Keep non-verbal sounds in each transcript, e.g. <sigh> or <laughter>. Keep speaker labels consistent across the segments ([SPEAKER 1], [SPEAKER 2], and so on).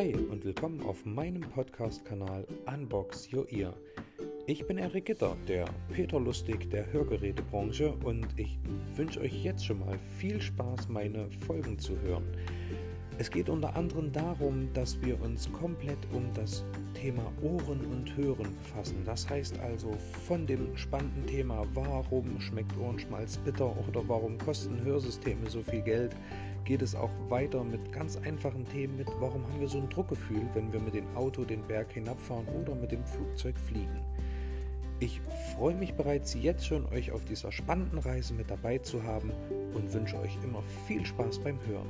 [SPEAKER 1] Hi und willkommen auf meinem Podcast-Kanal Unbox Your Ear. Ich bin Erik Gitter, der Peter Lustig der Hörgerätebranche und ich wünsche euch jetzt schon mal viel Spaß, meine Folgen zu hören. Es geht unter anderem darum, dass wir uns komplett um das Thema Ohren und Hören befassen. Das heißt also von dem spannenden Thema, warum schmeckt Ohrenschmalz bitter oder warum kosten Hörsysteme so viel Geld, geht es auch weiter mit ganz einfachen Themen mit, warum haben wir so ein Druckgefühl, wenn wir mit dem Auto den Berg hinabfahren oder mit dem Flugzeug fliegen. Ich freue mich bereits jetzt schon, euch auf dieser spannenden Reise mit dabei zu haben und wünsche euch immer viel Spaß beim Hören.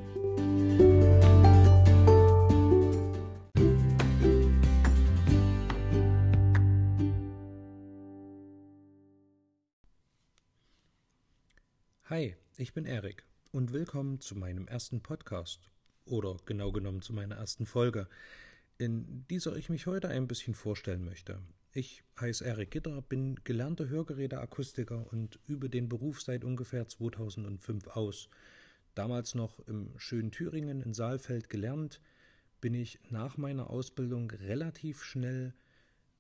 [SPEAKER 1] Hi, ich bin Erik und willkommen zu meinem ersten Podcast oder genau genommen zu meiner ersten Folge, in dieser ich mich heute ein bisschen vorstellen möchte. Ich heiße Erik Gitter, bin gelernter Hörgeräteakustiker und übe den Beruf seit ungefähr 2005 aus. Damals noch im schönen Thüringen in Saalfeld gelernt, bin ich nach meiner Ausbildung relativ schnell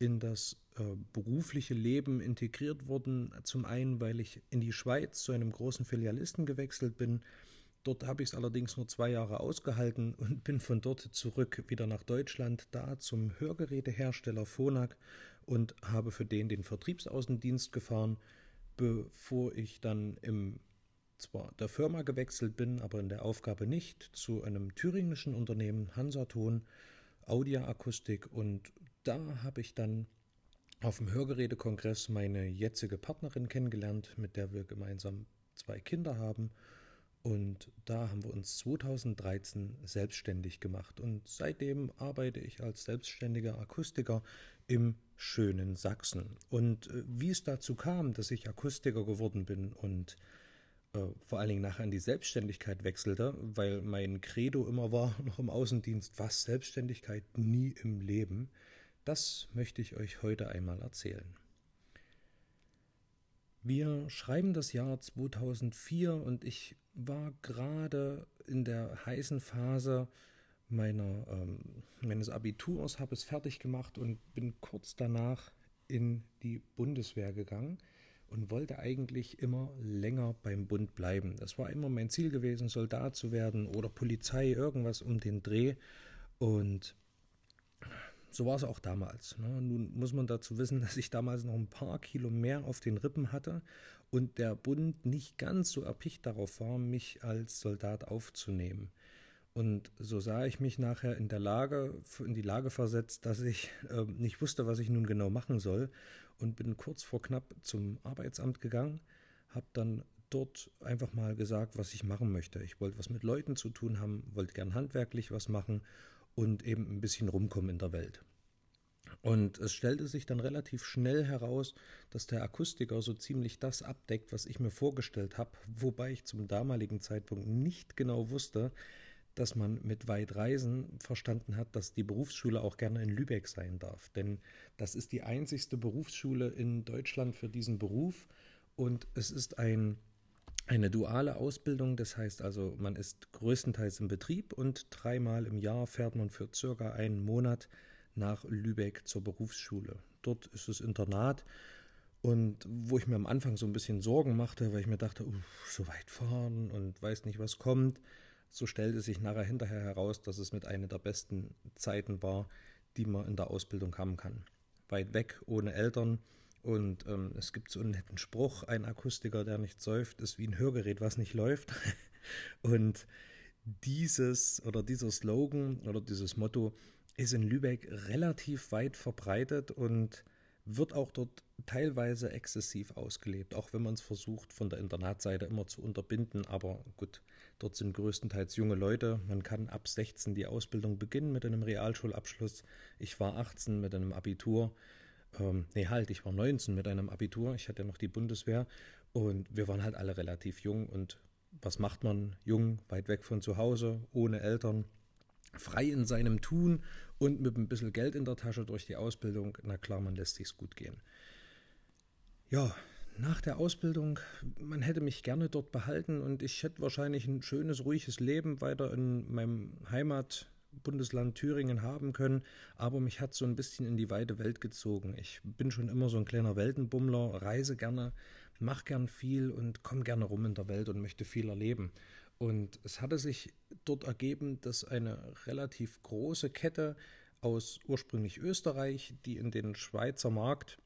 [SPEAKER 1] in das äh, berufliche Leben integriert worden. Zum einen, weil ich in die Schweiz zu einem großen Filialisten gewechselt bin. Dort habe ich es allerdings nur zwei Jahre ausgehalten <laughs> und bin von dort zurück wieder nach Deutschland, da zum Hörgerätehersteller Phonak und habe für den den Vertriebsaußendienst gefahren, bevor ich dann im zwar der Firma gewechselt bin, aber in der Aufgabe nicht, zu einem thüringischen Unternehmen Hansaton Audioakustik und da habe ich dann auf dem Hörgerätekongress meine jetzige Partnerin kennengelernt, mit der wir gemeinsam zwei Kinder haben. Und da haben wir uns 2013 selbstständig gemacht. Und seitdem arbeite ich als selbstständiger Akustiker im schönen Sachsen. Und äh, wie es dazu kam, dass ich Akustiker geworden bin und äh, vor allen Dingen nachher in die Selbstständigkeit wechselte, weil mein Credo immer war, <laughs> noch im Außendienst, was Selbstständigkeit nie im Leben. Das möchte ich euch heute einmal erzählen. Wir schreiben das Jahr 2004 und ich war gerade in der heißen Phase meiner, ähm, meines Abiturs, habe es fertig gemacht und bin kurz danach in die Bundeswehr gegangen und wollte eigentlich immer länger beim Bund bleiben. Das war immer mein Ziel gewesen, Soldat zu werden oder Polizei, irgendwas um den Dreh. Und so war es auch damals. Ne? Nun muss man dazu wissen, dass ich damals noch ein paar Kilo mehr auf den Rippen hatte und der Bund nicht ganz so erpicht darauf war, mich als Soldat aufzunehmen. Und so sah ich mich nachher in der Lage, in die Lage versetzt, dass ich äh, nicht wusste, was ich nun genau machen soll und bin kurz vor knapp zum Arbeitsamt gegangen, habe dann dort einfach mal gesagt, was ich machen möchte. Ich wollte was mit Leuten zu tun haben, wollte gern handwerklich was machen und eben ein bisschen rumkommen in der Welt. Und es stellte sich dann relativ schnell heraus, dass der Akustiker so ziemlich das abdeckt, was ich mir vorgestellt habe, wobei ich zum damaligen Zeitpunkt nicht genau wusste, dass man mit weit Reisen verstanden hat, dass die Berufsschule auch gerne in Lübeck sein darf. Denn das ist die einzigste Berufsschule in Deutschland für diesen Beruf und es ist ein eine duale Ausbildung, das heißt also, man ist größtenteils im Betrieb und dreimal im Jahr fährt man für circa einen Monat nach Lübeck zur Berufsschule. Dort ist das Internat und wo ich mir am Anfang so ein bisschen Sorgen machte, weil ich mir dachte, uh, so weit fahren und weiß nicht, was kommt, so stellte sich nachher hinterher heraus, dass es mit einer der besten Zeiten war, die man in der Ausbildung haben kann. Weit weg, ohne Eltern, und ähm, es gibt so einen netten Spruch, ein Akustiker, der nicht säuft, ist wie ein Hörgerät, was nicht läuft. <laughs> Und dieses oder dieser Slogan oder dieses Motto ist in Lübeck relativ weit verbreitet und wird auch dort teilweise exzessiv ausgelebt, auch wenn man es versucht, von der Internatseite immer zu unterbinden. Aber gut, dort sind größtenteils junge Leute. Man kann ab 16 die Ausbildung beginnen mit einem Realschulabschluss. Ich war 18 mit einem Abitur ähm, nee, halt, ich war 19 mit einem Abitur, ich hatte noch die Bundeswehr. Und wir waren halt alle relativ jung. Und was macht man? Jung, weit weg von zu Hause, ohne Eltern, frei in seinem Tun und mit ein bisschen Geld in der Tasche durch die Ausbildung, na klar, man lässt sich's gut gehen. Ja, nach der Ausbildung, man hätte mich gerne dort behalten. Und ich hätte wahrscheinlich ein schönes, ruhiges Leben weiter in meinem Heimat Bundesland Thüringen haben können, aber mich hat so ein bisschen in die weite Welt gezogen. Ich bin schon immer so ein kleiner Weltenbummler, reise gerne, mache gern viel und komme gerne rum in der Welt und möchte viel erleben. Und es hatte sich dort ergeben, dass eine relativ große Kette aus ursprünglich Österreich, die in den Schweizer Markt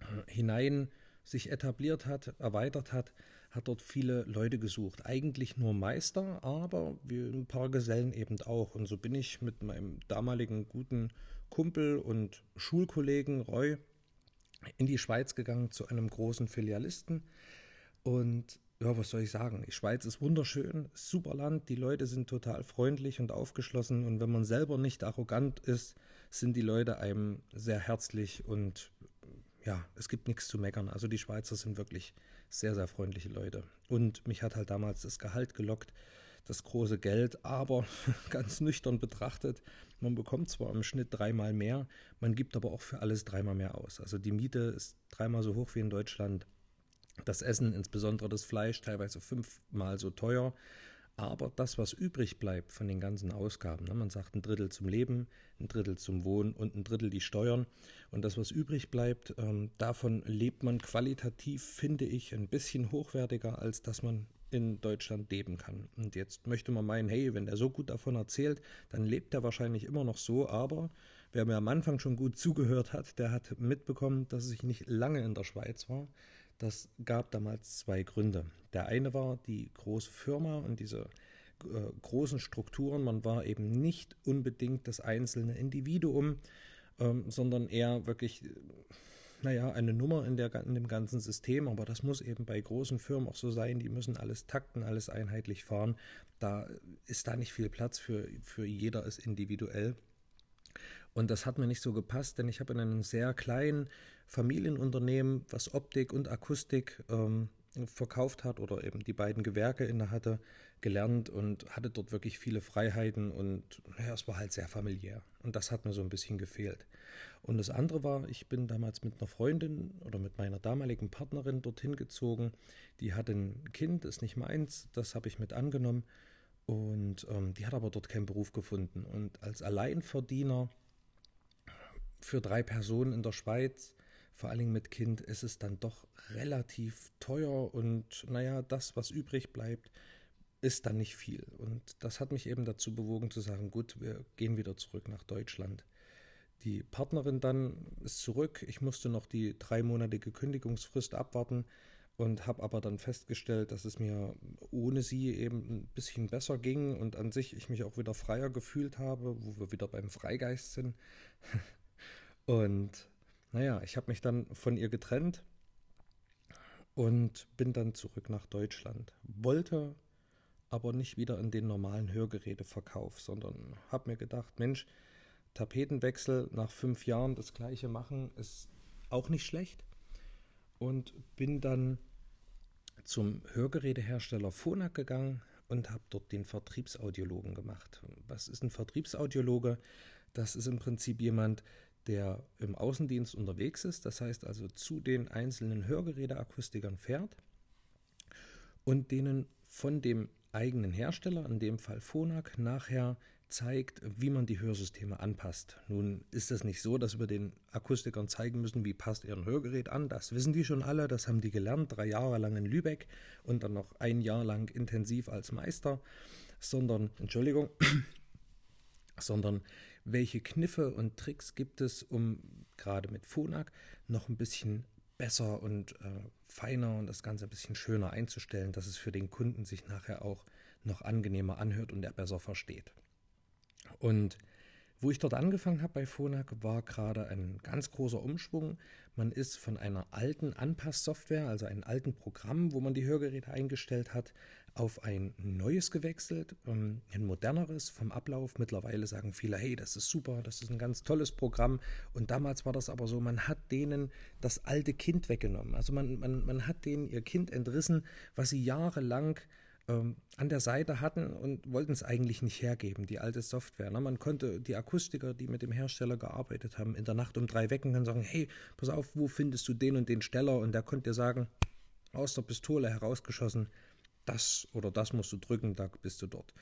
[SPEAKER 1] äh, hinein sich etabliert hat, erweitert hat, hat dort viele Leute gesucht. Eigentlich nur Meister, aber ein paar Gesellen eben auch. Und so bin ich mit meinem damaligen guten Kumpel und Schulkollegen Roy in die Schweiz gegangen zu einem großen Filialisten. Und ja, was soll ich sagen? Die Schweiz ist wunderschön, super Land, die Leute sind total freundlich und aufgeschlossen und wenn man selber nicht arrogant ist, sind die Leute einem sehr herzlich und ja, es gibt nichts zu meckern. Also die Schweizer sind wirklich sehr, sehr freundliche Leute. Und mich hat halt damals das Gehalt gelockt, das große Geld, aber <laughs> ganz nüchtern betrachtet, man bekommt zwar im Schnitt dreimal mehr, man gibt aber auch für alles dreimal mehr aus. Also die Miete ist dreimal so hoch wie in Deutschland das Essen, insbesondere das Fleisch, teilweise fünfmal so teuer. Aber das, was übrig bleibt von den ganzen Ausgaben, ne, man sagt ein Drittel zum Leben, ein Drittel zum Wohnen und ein Drittel die Steuern. Und das, was übrig bleibt, ähm, davon lebt man qualitativ, finde ich, ein bisschen hochwertiger, als dass man in Deutschland leben kann. Und jetzt möchte man meinen, hey, wenn der so gut davon erzählt, dann lebt er wahrscheinlich immer noch so. Aber wer mir am Anfang schon gut zugehört hat, der hat mitbekommen, dass ich nicht lange in der Schweiz war. Das gab damals zwei Gründe. Der eine war die große Firma und diese äh, großen Strukturen. Man war eben nicht unbedingt das einzelne Individuum, ähm, sondern eher wirklich, naja, eine Nummer in, der, in dem ganzen System. Aber das muss eben bei großen Firmen auch so sein. Die müssen alles takten, alles einheitlich fahren. Da ist da nicht viel Platz für, für jeder ist individuell. Und das hat mir nicht so gepasst, denn ich habe in einem sehr kleinen Familienunternehmen, was Optik und Akustik ähm, verkauft hat oder eben die beiden Gewerke inne hatte, gelernt und hatte dort wirklich viele Freiheiten und ja, es war halt sehr familiär. Und das hat mir so ein bisschen gefehlt. Und das andere war, ich bin damals mit einer Freundin oder mit meiner damaligen Partnerin dorthin gezogen. Die hatte ein Kind, ist nicht meins, das habe ich mit angenommen. Und ähm, die hat aber dort keinen Beruf gefunden. Und als Alleinverdiener für drei Personen in der Schweiz, vor allen Dingen mit Kind, ist es dann doch relativ teuer und naja, das, was übrig bleibt, ist dann nicht viel. Und das hat mich eben dazu bewogen zu sagen, gut, wir gehen wieder zurück nach Deutschland. Die Partnerin dann ist zurück. Ich musste noch die dreimonatige Kündigungsfrist abwarten und habe aber dann festgestellt, dass es mir ohne sie eben ein bisschen besser ging und an sich ich mich auch wieder freier gefühlt habe, wo wir wieder beim Freigeist sind. <laughs> Und naja, ich habe mich dann von ihr getrennt und bin dann zurück nach Deutschland. Wollte aber nicht wieder in den normalen Hörgeräteverkauf, sondern habe mir gedacht, Mensch, Tapetenwechsel nach fünf Jahren das gleiche machen ist auch nicht schlecht. Und bin dann zum Hörgerätehersteller Phonak gegangen und habe dort den Vertriebsaudiologen gemacht. Was ist ein Vertriebsaudiologe? Das ist im Prinzip jemand, der im Außendienst unterwegs ist, das heißt also zu den einzelnen Hörgeräteakustikern fährt und denen von dem eigenen Hersteller, in dem Fall Phonak, nachher zeigt, wie man die Hörsysteme anpasst. Nun ist es nicht so, dass wir den Akustikern zeigen müssen, wie passt ihr ein Hörgerät an. Das wissen die schon alle, das haben die gelernt, drei Jahre lang in Lübeck und dann noch ein Jahr lang intensiv als Meister, sondern, Entschuldigung, sondern welche Kniffe und Tricks gibt es, um gerade mit Phonak noch ein bisschen besser und äh, feiner und das Ganze ein bisschen schöner einzustellen, dass es für den Kunden sich nachher auch noch angenehmer anhört und er besser versteht. Und wo ich dort angefangen habe bei Phonak, war gerade ein ganz großer Umschwung. Man ist von einer alten Anpasssoftware, also einem alten Programm, wo man die Hörgeräte eingestellt hat, auf ein neues gewechselt, ähm, ein moderneres vom Ablauf. Mittlerweile sagen viele, hey, das ist super, das ist ein ganz tolles Programm. Und damals war das aber so, man hat denen das alte Kind weggenommen. Also man, man, man hat denen ihr Kind entrissen, was sie jahrelang ähm, an der Seite hatten und wollten es eigentlich nicht hergeben, die alte Software. Ne? Man konnte die Akustiker, die mit dem Hersteller gearbeitet haben, in der Nacht um drei wecken und sagen, hey, pass auf, wo findest du den und den Steller? Und der konnte dir sagen, aus der Pistole herausgeschossen, das oder das musst du drücken, da bist du dort.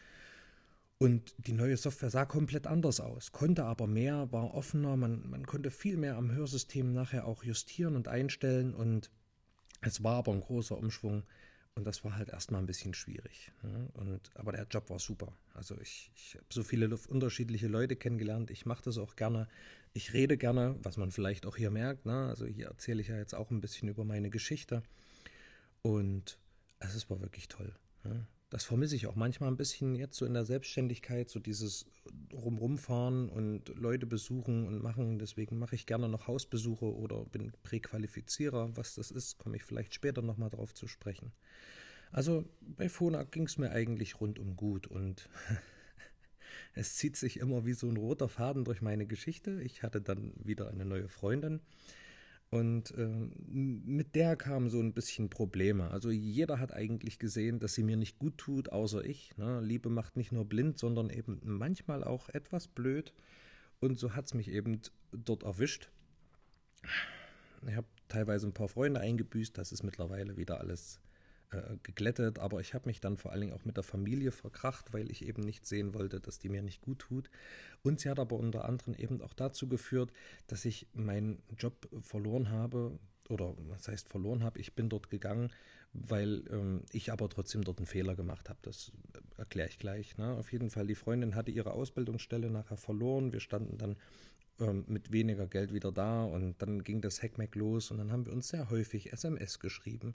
[SPEAKER 1] Und die neue Software sah komplett anders aus, konnte aber mehr, war offener, man, man konnte viel mehr am Hörsystem nachher auch justieren und einstellen und es war aber ein großer Umschwung und das war halt erstmal ein bisschen schwierig. Ne? Und, aber der Job war super. Also ich, ich habe so viele unterschiedliche Leute kennengelernt. Ich mache das auch gerne. Ich rede gerne, was man vielleicht auch hier merkt. Ne? Also hier erzähle ich ja jetzt auch ein bisschen über meine Geschichte. Und es war wirklich toll. Ne? Das vermisse ich auch manchmal ein bisschen jetzt so in der Selbstständigkeit, so dieses Rumrumfahren und Leute besuchen und machen. Deswegen mache ich gerne noch Hausbesuche oder bin Präqualifizierer. Was das ist, komme ich vielleicht später nochmal drauf zu sprechen. Also bei Fona ging es mir eigentlich rundum gut und <laughs> es zieht sich immer wie so ein roter Faden durch meine Geschichte. Ich hatte dann wieder eine neue Freundin und äh, mit der kamen so ein bisschen Probleme. Also jeder hat eigentlich gesehen, dass sie mir nicht gut tut, außer ich. Ne? Liebe macht nicht nur blind, sondern eben manchmal auch etwas blöd. Und so hat es mich eben dort erwischt. Ich habe teilweise ein paar Freunde eingebüßt, das ist mittlerweile wieder alles äh, geglättet, aber ich habe mich dann vor allen Dingen auch mit der Familie verkracht, weil ich eben nicht sehen wollte, dass die mir nicht gut tut. Und sie hat aber unter anderem eben auch dazu geführt, dass ich meinen Job verloren habe, oder was heißt verloren habe, ich bin dort gegangen, weil ähm, ich aber trotzdem dort einen Fehler gemacht habe. Das erkläre ich gleich. Ne? Auf jeden Fall, die Freundin hatte ihre Ausbildungsstelle nachher verloren. Wir standen dann ähm, mit weniger Geld wieder da und dann ging das Hackmack los und dann haben wir uns sehr häufig SMS geschrieben.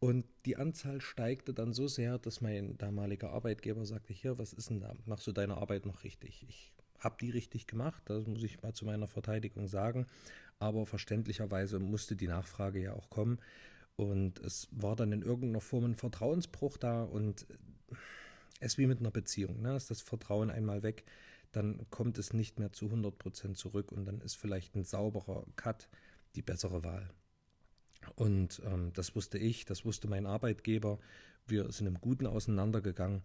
[SPEAKER 1] Und die Anzahl steigte dann so sehr, dass mein damaliger Arbeitgeber sagte, hier, was ist denn da? Machst du deine Arbeit noch richtig? Ich habe die richtig gemacht, das muss ich mal zu meiner Verteidigung sagen. Aber verständlicherweise musste die Nachfrage ja auch kommen. Und es war dann in irgendeiner Form ein Vertrauensbruch da und es wie mit einer Beziehung. Ne? Ist das Vertrauen einmal weg, dann kommt es nicht mehr zu 100 Prozent zurück und dann ist vielleicht ein sauberer Cut die bessere Wahl. Und ähm, das wusste ich, das wusste mein Arbeitgeber. Wir sind im Guten auseinandergegangen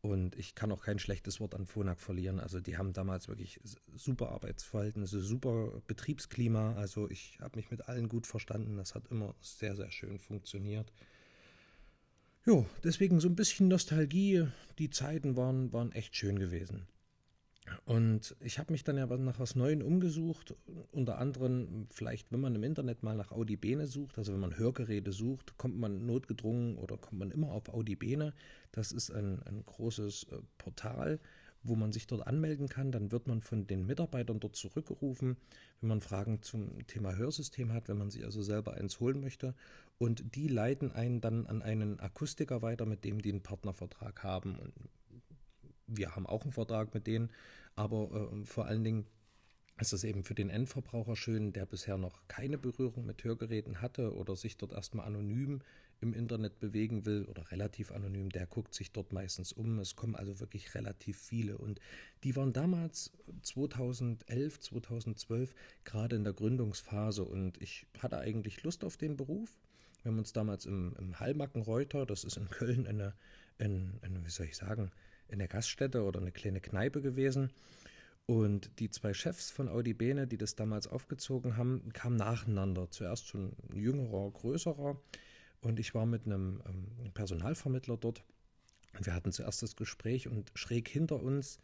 [SPEAKER 1] und ich kann auch kein schlechtes Wort an Phonak verlieren. Also die haben damals wirklich super Arbeitsverhältnisse, super Betriebsklima. Also ich habe mich mit allen gut verstanden. Das hat immer sehr, sehr schön funktioniert. Jo, deswegen so ein bisschen Nostalgie. Die Zeiten waren, waren echt schön gewesen. Und ich habe mich dann ja nach was Neuem umgesucht, unter anderem vielleicht, wenn man im Internet mal nach Audibene sucht, also wenn man Hörgeräte sucht, kommt man notgedrungen oder kommt man immer auf Audibene. Das ist ein, ein großes äh, Portal, wo man sich dort anmelden kann. Dann wird man von den Mitarbeitern dort zurückgerufen, wenn man Fragen zum Thema Hörsystem hat, wenn man sich also selber eins holen möchte. Und die leiten einen dann an einen Akustiker weiter, mit dem die einen Partnervertrag haben. Und wir haben auch einen Vertrag mit denen, aber äh, vor allen Dingen ist es eben für den Endverbraucher schön, der bisher noch keine Berührung mit Hörgeräten hatte oder sich dort erstmal anonym im Internet bewegen will oder relativ anonym, der guckt sich dort meistens um. Es kommen also wirklich relativ viele und die waren damals 2011, 2012 gerade in der Gründungsphase und ich hatte eigentlich Lust auf den Beruf. Wir haben uns damals im, im Hallmackenreuter, das ist in Köln eine, eine, eine, wie soll ich sagen, in der Gaststätte oder eine kleine Kneipe gewesen. Und die zwei Chefs von Audi Bene, die das damals aufgezogen haben, kamen nacheinander. Zuerst schon ein jüngerer, größerer. Und ich war mit einem ähm, Personalvermittler dort. Und wir hatten zuerst das Gespräch und schräg hinter uns,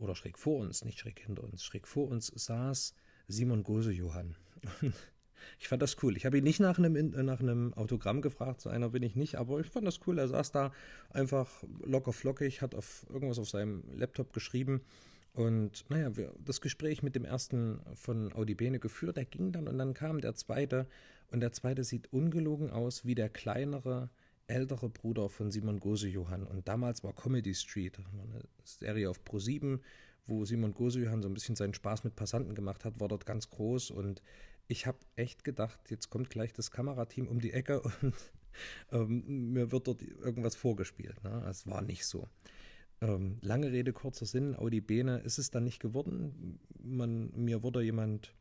[SPEAKER 1] oder schräg vor uns, nicht schräg hinter uns, schräg vor uns saß Simon Gose-Johann. <laughs> Ich fand das cool. Ich habe ihn nicht nach einem, nach einem Autogramm gefragt, so einer bin ich nicht, aber ich fand das cool. Er saß da einfach locker flockig, hat auf irgendwas auf seinem Laptop geschrieben. Und naja, wir, das Gespräch mit dem ersten von Audi Bene geführt, der ging dann und dann kam der zweite. Und der zweite sieht ungelogen aus wie der kleinere, ältere Bruder von Simon Gose-Johann. Und damals war Comedy Street, eine Serie auf Pro 7, wo Simon Gose-Johann so ein bisschen seinen Spaß mit Passanten gemacht hat, war dort ganz groß. Und ich habe echt gedacht, jetzt kommt gleich das Kamerateam um die Ecke und <laughs> ähm, mir wird dort irgendwas vorgespielt. Ne? Es war nicht so. Ähm, lange Rede, kurzer Sinn, Audi Bene ist es dann nicht geworden. Man, mir wurde jemand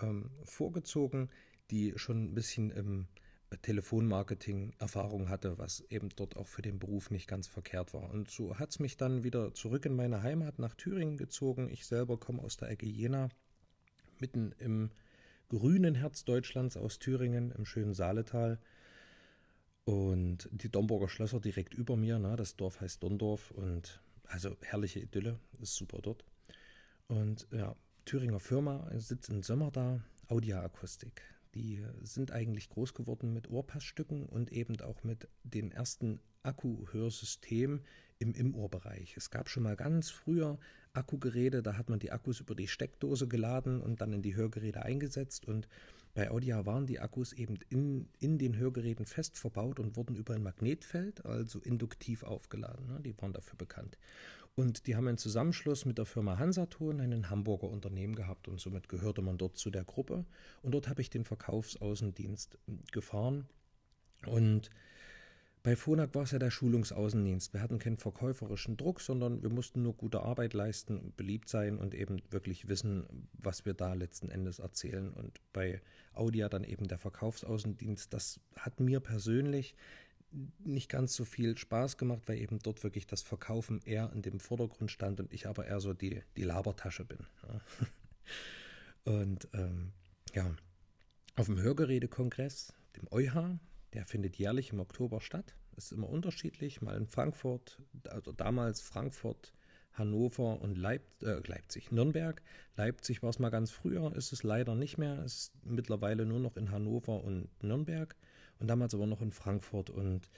[SPEAKER 1] ähm, vorgezogen, die schon ein bisschen im Telefonmarketing Erfahrung hatte, was eben dort auch für den Beruf nicht ganz verkehrt war. Und so hat es mich dann wieder zurück in meine Heimat nach Thüringen gezogen. Ich selber komme aus der Ecke Jena, mitten im grünen Herz Deutschlands aus Thüringen im schönen Saaletal. Und die Domburger Schlösser direkt über mir, na, das Dorf heißt Dondorf und Also herrliche Idylle, ist super dort. Und ja, Thüringer Firma, sitzt in Sommer da, Audia Akustik. Die sind eigentlich groß geworden mit Ohrpassstücken und eben auch mit den ersten Akkuhörsystemen im Im-Ohr-Bereich. Es gab schon mal ganz früher Akkugeräte, da hat man die Akkus über die Steckdose geladen und dann in die Hörgeräte eingesetzt und bei Audia waren die Akkus eben in, in den Hörgeräten fest verbaut und wurden über ein Magnetfeld, also induktiv aufgeladen. Ne? Die waren dafür bekannt. Und die haben einen Zusammenschluss mit der Firma Hansaton, einen Hamburger Unternehmen gehabt und somit gehörte man dort zu der Gruppe. Und dort habe ich den Verkaufsaußendienst gefahren. Und bei Phonak war es ja der Schulungsaußendienst. Wir hatten keinen verkäuferischen Druck, sondern wir mussten nur gute Arbeit leisten, beliebt sein und eben wirklich wissen, was wir da letzten Endes erzählen. Und bei Audia dann eben der Verkaufsaußendienst. Das hat mir persönlich nicht ganz so viel Spaß gemacht, weil eben dort wirklich das Verkaufen eher in dem Vordergrund stand und ich aber eher so die, die Labertasche bin. <laughs> Und ähm, ja, auf dem Hörgerätekongress, dem EuH, der findet jährlich im Oktober statt. Ist immer unterschiedlich, mal in Frankfurt, also damals Frankfurt, Hannover und Leip äh, Leipzig, Nürnberg. Leipzig war es mal ganz früher, ist es leider nicht mehr. Ist mittlerweile nur noch in Hannover und Nürnberg und damals aber noch in Frankfurt. Und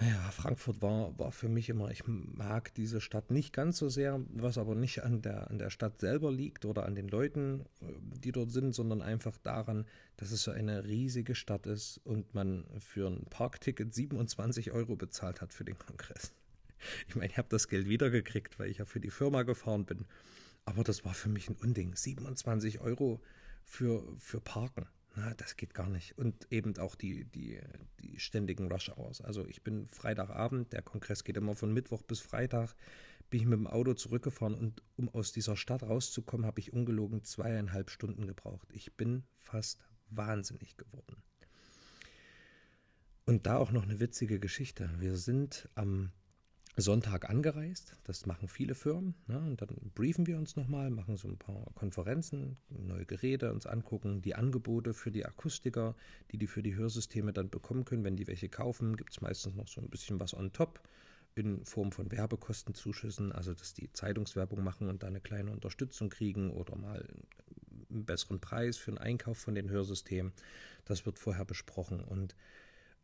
[SPEAKER 1] naja, Frankfurt war, war für mich immer, ich mag diese Stadt nicht ganz so sehr, was aber nicht an der, an der Stadt selber liegt oder an den Leuten, äh, die dort sind, sondern einfach daran, dass es so eine riesige Stadt ist und man für ein Parkticket 27 Euro bezahlt hat für den Kongress. Ich meine, ich habe das Geld wiedergekriegt, weil ich ja für die Firma gefahren bin. Aber das war für mich ein Unding. 27 Euro für, für Parken. Na, das geht gar nicht. Und eben auch die, die, die ständigen Rush Hours. Also ich bin Freitagabend, der Kongress geht immer von Mittwoch bis Freitag, bin ich mit dem Auto zurückgefahren und um aus dieser Stadt rauszukommen, habe ich ungelogen zweieinhalb Stunden gebraucht. Ich bin fast wahnsinnig geworden. Und da auch noch eine witzige Geschichte. Wir sind am Sonntag angereist. Das machen viele Firmen. Ne? Und dann briefen wir uns nochmal, machen so ein paar Konferenzen, neue Geräte uns angucken, die Angebote für die Akustiker, die die für die Hörsysteme dann bekommen können. Wenn die welche kaufen, gibt es meistens noch so ein bisschen was on top in Form von Werbekostenzuschüssen, also dass die Zeitungswerbung machen und da eine kleine Unterstützung kriegen oder mal einen besseren Preis für einen Einkauf von den Hörsystemen. Das wird vorher besprochen und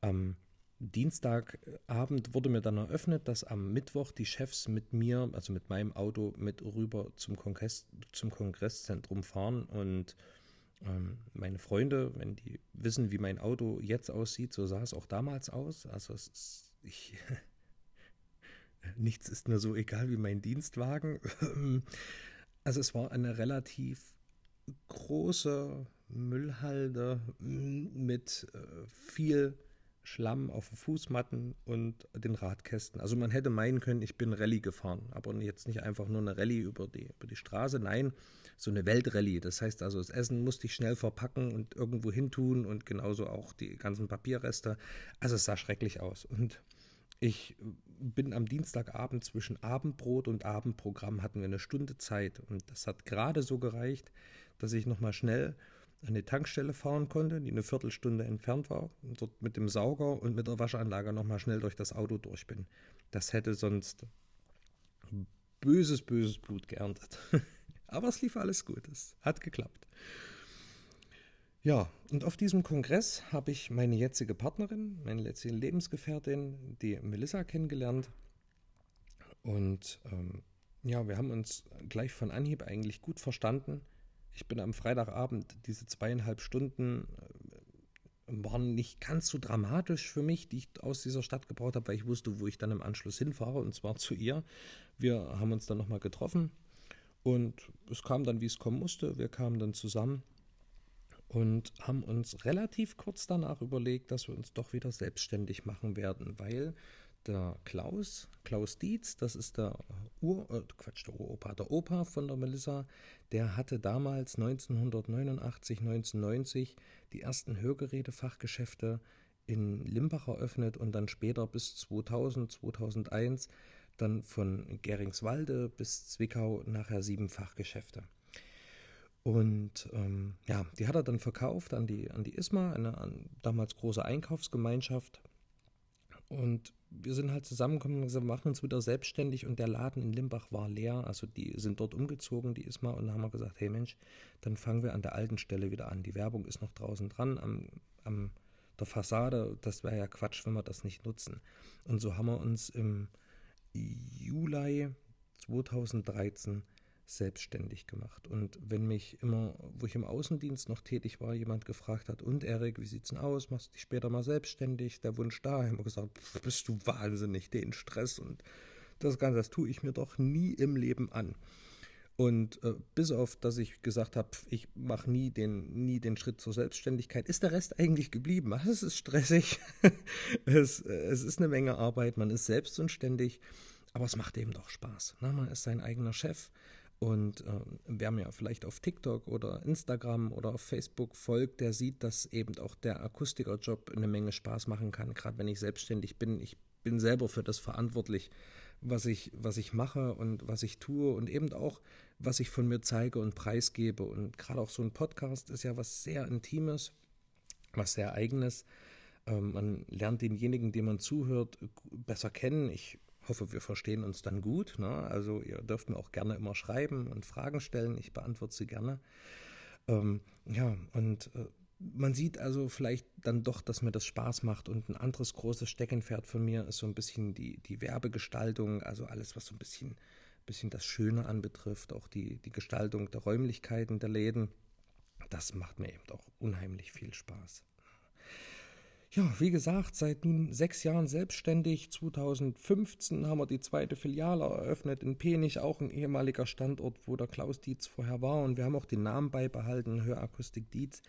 [SPEAKER 1] am Dienstagabend wurde mir dann eröffnet, dass am Mittwoch die Chefs mit mir, also mit meinem Auto, mit rüber zum, Kongress, zum Kongresszentrum fahren. Und ähm, meine Freunde, wenn die wissen, wie mein Auto jetzt aussieht, so sah es auch damals aus. Also ist, ich, <laughs> nichts ist mir so egal wie mein Dienstwagen. <laughs> also es war eine relativ große Müllhalde mit äh, viel Schlamm auf den Fußmatten und den Radkästen. Also man hätte meinen können, ich bin Rallye gefahren, aber jetzt nicht einfach nur eine Rallye über die, über die Straße, nein, so eine Weltrallye. Das heißt also, das Essen musste ich schnell verpacken und irgendwo hin tun und genauso auch die ganzen Papierreste. Also es sah schrecklich aus. Und ich bin am Dienstagabend zwischen Abendbrot und Abendprogramm hatten wir eine Stunde Zeit und das hat gerade so gereicht, dass ich nochmal schnell an die Tankstelle fahren konnte, die eine Viertelstunde entfernt war, und dort mit dem Sauger und mit der Waschanlage nochmal schnell durch das Auto durch bin. Das hätte sonst böses, böses Blut geerntet. <laughs> Aber es lief alles gut, es hat geklappt. Ja, und auf diesem Kongress habe ich meine jetzige Partnerin, meine letzte Lebensgefährtin, die Melissa, kennengelernt. Und ähm, ja, wir haben uns gleich von Anhieb eigentlich gut verstanden ich bin am Freitagabend, diese zweieinhalb Stunden äh, waren nicht ganz so dramatisch für mich, die ich aus dieser Stadt gebraucht habe, weil ich wusste, wo ich dann im Anschluss hinfahre, und zwar zu ihr. Wir haben uns dann nochmal getroffen und es kam dann, wie es kommen musste. Wir kamen dann zusammen und haben uns relativ kurz danach überlegt, dass wir uns doch wieder selbstständig machen werden, weil der Klaus, Klaus Dietz, das ist der Ur, äh, Quatsch, der Uropa, der Opa von der Melissa, der hatte damals 1989, 1990 die ersten Hörgerätefachgeschäfte in Limbach eröffnet und dann später bis 2000, 2001 dann von Geringswalde bis Zwickau nachher sieben Fachgeschäfte. Und ähm, ja, die hat er dann verkauft an die, an die ISMA, eine an, damals große Einkaufsgemeinschaft Und wir sind halt zusammengekommen und gesagt, wir machen uns wieder selbstständig und der Laden in Limbach war leer. Also die sind dort umgezogen, die ist mal, und dann haben wir gesagt, hey Mensch, dann fangen wir an der alten Stelle wieder an. Die Werbung ist noch draußen dran am, am der Fassade. Das wäre ja Quatsch, wenn wir das nicht nutzen. Und so haben wir uns im Juli 2013 selbstständig gemacht. Und wenn mich immer, wo ich im Außendienst noch tätig war, jemand gefragt hat, und Erik, wie sieht's denn aus? Machst du dich später mal selbstständig? Der Wunsch da, wir gesagt, bist du wahnsinnig, den Stress und das Ganze, das tue ich mir doch nie im Leben an. Und äh, bis auf, dass ich gesagt habe, ich mache nie den, nie den Schritt zur Selbstständigkeit, ist der Rest eigentlich geblieben. Es ist stressig, <laughs> es, es ist eine Menge Arbeit, man ist selbst und ständig, aber es macht eben doch Spaß. Ne? Man ist sein eigener Chef, und äh, wer mir vielleicht auf TikTok oder Instagram oder auf Facebook folgt, der sieht, dass eben auch der Akustikerjob eine Menge Spaß machen kann, gerade wenn ich selbstständig bin. Ich bin selber für das verantwortlich, was ich, was ich mache und was ich tue und eben auch, was ich von mir zeige und preisgebe. Und gerade auch so ein Podcast ist ja was sehr Intimes, was sehr Eigenes. Ähm, man lernt denjenigen, dem man zuhört, besser kennen. Ich hoffe, wir verstehen uns dann gut. Ne? Also ihr dürft mir auch gerne immer schreiben und Fragen stellen. Ich beantworte sie gerne. Ähm, ja, und äh, man sieht also vielleicht dann doch, dass mir das Spaß macht. Und ein anderes großes Steckenpferd von mir ist so ein bisschen die, die Werbegestaltung, also alles, was so ein bisschen, bisschen das Schöne anbetrifft, auch die, die Gestaltung der Räumlichkeiten der Läden. Das macht mir eben auch unheimlich viel Spaß. Ja, wie gesagt, seit nun sechs Jahren selbstständig. 2015 haben wir die zweite Filiale eröffnet in Penich, auch ein ehemaliger Standort, wo der Klaus Dietz vorher war. Und wir haben auch den Namen beibehalten, Hörakustik Dietz.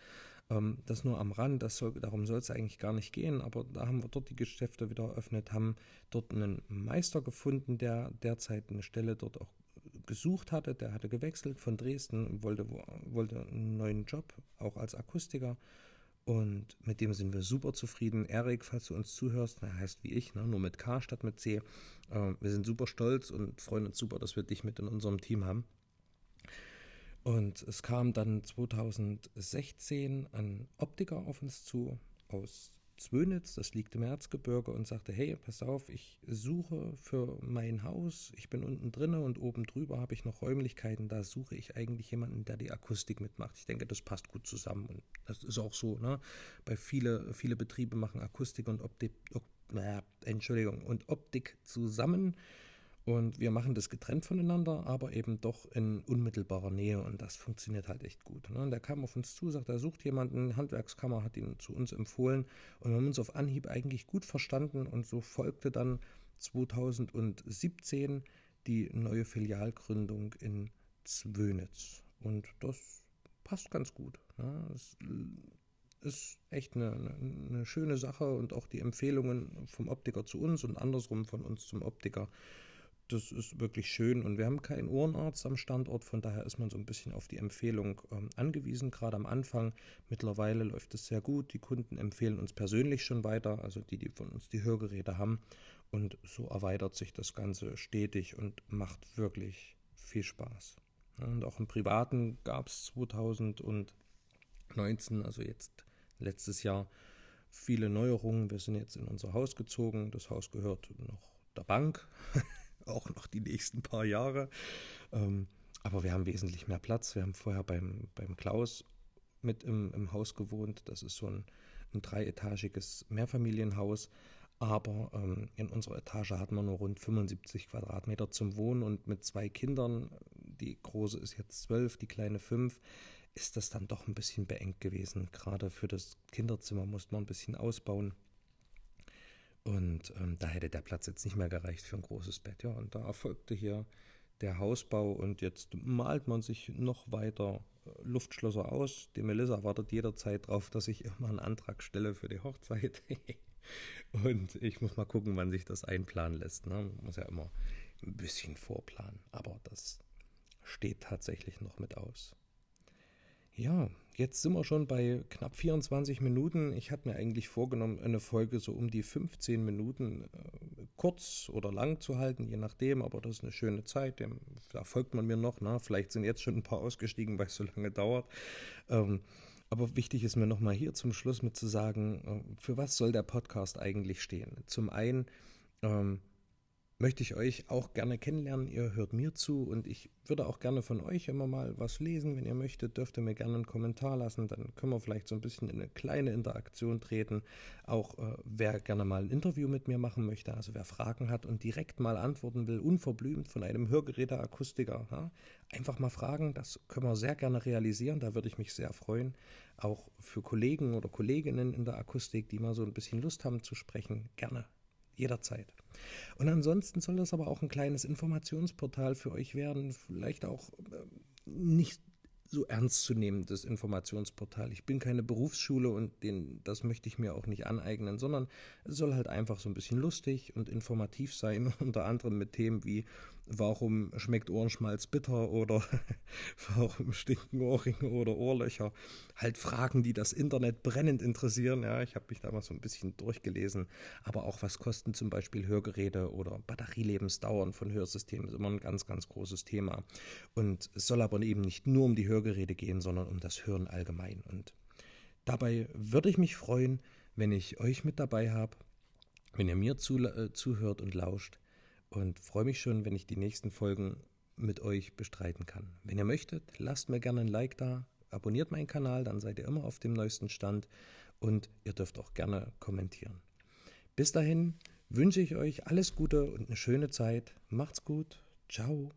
[SPEAKER 1] Ähm, das nur am Rand, das soll, darum soll es eigentlich gar nicht gehen. Aber da haben wir dort die Geschäfte wieder eröffnet, haben dort einen Meister gefunden, der derzeit eine Stelle dort auch gesucht hatte. Der hatte gewechselt von Dresden, wollte, wollte einen neuen Job, auch als Akustiker und mit dem sind wir super zufrieden. Erik, falls du uns zuhörst, er heißt wie ich, ne, nur mit K statt mit C. Äh, wir sind super stolz und freuen uns super, dass wir dich mit in unserem Team haben. Und es kam dann 2016 ein Optiker auf uns zu aus Zwönitz, das liegt im Erzgebirge, und sagte, hey, pass auf, ich suche für mein Haus, ich bin unten drinne und oben drüber habe ich noch Räumlichkeiten, da suche ich eigentlich jemanden, der die Akustik mitmacht. Ich denke, das passt gut zusammen und das ist auch so, ne? Bei viele, viele Betriebe machen Akustik und Optik, äh, Entschuldigung, und Optik zusammen und wir machen das getrennt voneinander, aber eben doch in unmittelbarer Nähe und das funktioniert halt echt gut. Ne? Und der kam auf uns zu, sagt, er sucht jemanden, Handwerkskammer hat ihn zu uns empfohlen und wir haben uns auf Anhieb eigentlich gut verstanden und so folgte dann 2017 die neue Filialgründung in Zwönitz. Und das passt ganz gut. Ne? Es ist echt eine, eine, schöne Sache und auch die Empfehlungen vom Optiker zu uns und andersrum von uns zum Optiker das ist wirklich schön und wir haben keinen Ohrenarzt am Standort, von daher ist man so ein bisschen auf die Empfehlung ähm, angewiesen, gerade am Anfang. Mittlerweile läuft es sehr gut, die Kunden empfehlen uns persönlich schon weiter, also die, die von uns die Hörgeräte haben und so erweitert sich das Ganze stetig und macht wirklich viel Spaß. Und auch im Privaten gab es 2019, also jetzt letztes Jahr, viele Neuerungen. Wir sind jetzt in unser Haus gezogen. Das Haus gehört noch der Bank. <laughs> auch noch die nächsten paar Jahre. Ähm, aber wir haben wesentlich mehr Platz. Wir haben vorher beim, beim Klaus mit im, im Haus gewohnt. Das ist so ein, ein dreietagiges Mehrfamilienhaus. Aber ähm, in unserer Etage hatten wir nur rund 75 Quadratmeter zum Wohnen und mit zwei Kindern, die große ist jetzt zwölf, die kleine fünf, ist das dann doch ein bisschen beengt gewesen. Gerade für das Kinderzimmer musste man ein bisschen ausbauen. Und ähm, da hätte der Platz jetzt nicht mehr gereicht für ein großes Bett. Ja, und da erfolgte hier der Hausbau und jetzt malt man sich noch weiter äh, Luftschlösser aus. Die Melissa wartet jederzeit darauf, dass ich immer einen Antrag stelle für die Hochzeit. <laughs> und ich muss mal gucken, wann sich das einplanen lässt. Ne? Man muss ja immer ein bisschen vorplanen, aber das steht tatsächlich noch mit aus. Ja, jetzt sind wir schon bei knapp 24 Minuten. Ich hatte mir eigentlich vorgenommen, eine Folge so um die 15 Minuten äh, kurz oder lang zu halten, je nachdem, aber das ist eine schöne Zeit. Dem, da folgt man mir noch. Ne? Vielleicht sind jetzt schon ein paar ausgestiegen, weil es so lange dauert. Ähm, Aber wichtig ist mir nochmal hier zum Schluss mit zu sagen, äh, für was soll der Podcast eigentlich stehen? Zum einen ähm, möchte ich euch auch gerne kennenlernen. Ihr hört mir zu und ich würde auch gerne von euch immer mal was lesen. Wenn ihr möchtet, dürft ihr mir gerne einen Kommentar lassen. Dann können wir vielleicht so ein bisschen in eine kleine Interaktion treten. Auch äh, wer gerne mal ein Interview mit mir machen möchte, also wer Fragen hat und direkt mal antworten will, unverblümt von einem Hörgeräteakustiker, ja, einfach mal fragen. Das können wir sehr gerne realisieren. Da würde ich mich sehr freuen. Auch für Kollegen oder Kolleginnen in der Akustik, die mal so ein bisschen Lust haben zu sprechen, gerne jederzeit. Und ansonsten soll das aber auch ein kleines Informationsportal für euch werden, vielleicht auch äh, nicht so ernst zu nehmen, das Informationsportal. Ich bin keine Berufsschule und den, das möchte ich mir auch nicht aneignen, sondern es soll halt einfach so ein bisschen lustig und informativ sein, <laughs> unter anderem mit Themen wie warum schmeckt Ohrenschmalz bitter oder <laughs> warum stinken Ohrringe oder Ohrlöcher. Halt Fragen, die das Internet brennend interessieren. Ja, ich habe mich da mal so ein bisschen durchgelesen. Aber auch was kosten zum Beispiel Hörgeräte oder Batterielebensdauern von Hörsystemen ist immer ein ganz, ganz großes Thema. Und es soll aber eben nicht nur um die Hörgeräte gehen, sondern um das Hören allgemein. Und dabei würde ich mich freuen, wenn ich euch mit dabei habe, wenn ihr mir zu, äh, zuhört und lauscht und freue mich schon, wenn ich die nächsten Folgen mit euch bestreiten kann. Wenn ihr möchtet, lasst mir gerne ein Like da, abonniert meinen Kanal, dann seid ihr immer auf dem neuesten Stand und ihr dürft auch gerne kommentieren. Bis dahin wünsche ich euch alles Gute und eine schöne Zeit. Macht's gut. Ciao.